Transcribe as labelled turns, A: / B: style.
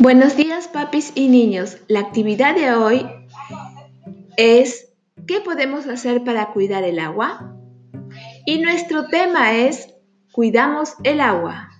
A: Buenos días papis y niños. La actividad de hoy es ¿qué podemos hacer para cuidar el agua? Y nuestro tema es Cuidamos el agua.